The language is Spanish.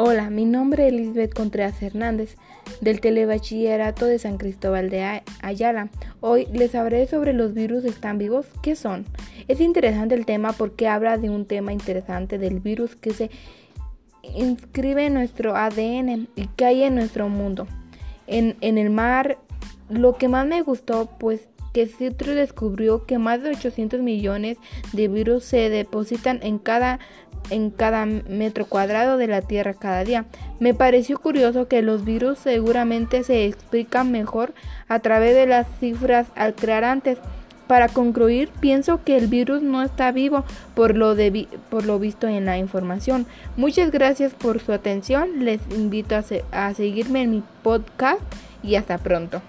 Hola, mi nombre es Elizabeth Contreras Hernández, del Telebachillerato de San Cristóbal de Ayala. Hoy les hablaré sobre los virus están vivos. ¿Qué son? Es interesante el tema porque habla de un tema interesante del virus que se inscribe en nuestro ADN y que hay en nuestro mundo. En, en el mar, lo que más me gustó, pues que Citro descubrió que más de 800 millones de virus se depositan en cada en cada metro cuadrado de la Tierra cada día. Me pareció curioso que los virus seguramente se explican mejor a través de las cifras al crear antes. Para concluir, pienso que el virus no está vivo por lo, por lo visto en la información. Muchas gracias por su atención. Les invito a seguirme en mi podcast y hasta pronto.